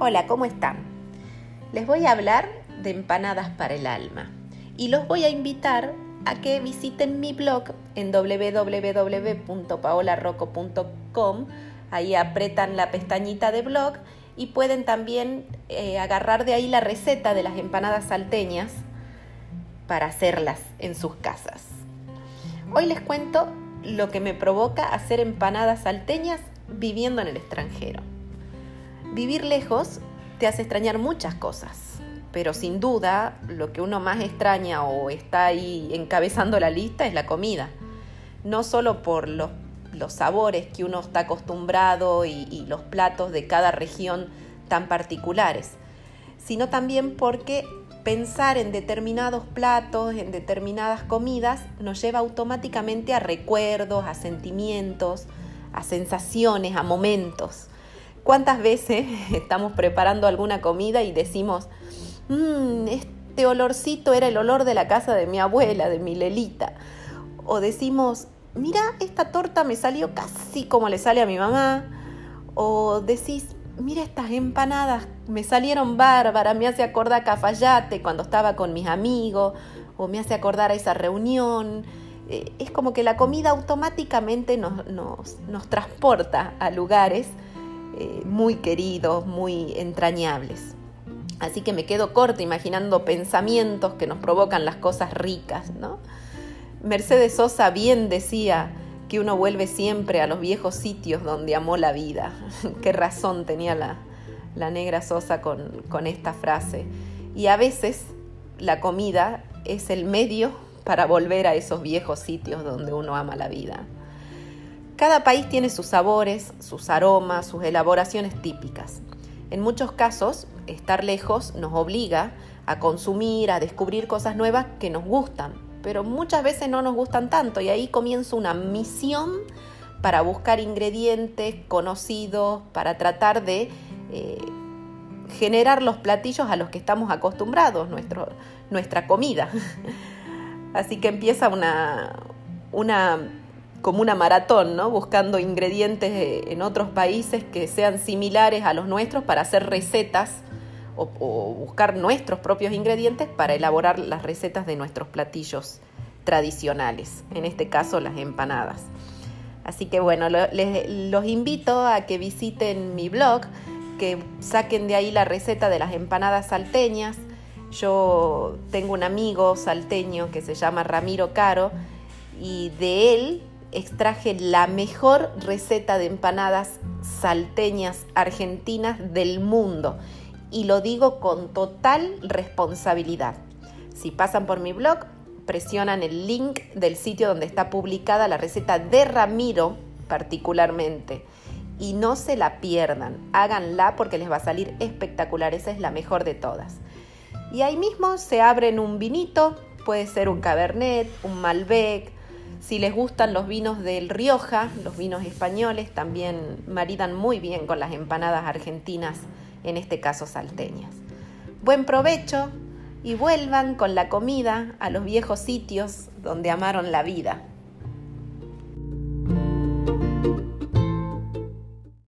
Hola, ¿cómo están? Les voy a hablar de empanadas para el alma y los voy a invitar a que visiten mi blog en www.paolarroco.com. Ahí apretan la pestañita de blog y pueden también eh, agarrar de ahí la receta de las empanadas salteñas para hacerlas en sus casas. Hoy les cuento lo que me provoca hacer empanadas salteñas viviendo en el extranjero. Vivir lejos te hace extrañar muchas cosas, pero sin duda lo que uno más extraña o está ahí encabezando la lista es la comida. No solo por los, sabores que uno está acostumbrado y, y los platos de cada región tan particulares, sino también porque pensar en determinados platos, en determinadas comidas, nos lleva automáticamente a recuerdos, a sentimientos, a sensaciones, a momentos. ¿Cuántas veces estamos preparando alguna comida y decimos, mmm, este olorcito era el olor de la casa de mi abuela, de mi Lelita? O decimos, mira, esta torta me salió casi como le sale a mi mamá. O decís, mira estas empanadas, me salieron bárbaras, me hace acordar a Cafayate cuando estaba con mis amigos, o me hace acordar a esa reunión. Eh, es como que la comida automáticamente nos, transporta a lugares eh, muy queridos, muy entrañables. Así que me quedo corta imaginando pensamientos que nos provocan las cosas ricas, ¿no? Mercedes Sosa bien decía que uno vuelve siempre a los viejos sitios donde amó la vida. Qué razón tenía la, la negra Sosa con, con esta frase. Y a veces la comida es el medio para volver a esos viejos sitios donde uno ama la vida. Cada país tiene sus sabores, sus aromas, sus elaboraciones típicas. En muchos casos, estar lejos nos obliga a consumir, a descubrir cosas nuevas que nos gustan, pero muchas veces no nos gustan tanto y ahí comienza una misión para buscar ingredientes conocidos, para tratar de eh, generar los platillos a los que estamos acostumbrados, nuestra comida. Así que empieza una, una como una maratón, ¿no? buscando ingredientes en otros países que sean similares a los nuestros para hacer recetas o, buscar nuestros propios ingredientes para elaborar las recetas de nuestros platillos tradicionales, en este caso las empanadas. Así que bueno, les, los invito a que visiten mi blog, que saquen de ahí la receta de las empanadas salteñas. Yo tengo un amigo salteño que se llama Ramiro Caro y de él extraje la mejor receta de empanadas salteñas argentinas del mundo. Y lo digo con total responsabilidad. Si pasan por mi blog, presionan el link del sitio donde está publicada la receta de Ramiro particularmente. Y no se la pierdan, háganla porque les va a salir espectacular, esa es la mejor de todas. Y ahí mismo se abren un vinito, puede ser un Cabernet, un Malbec, si les gustan los vinos del Rioja, los vinos españoles también maridan muy bien con las empanadas argentinas, en este caso salteñas. Buen provecho y vuelvan con la comida a los viejos sitios donde amaron la vida.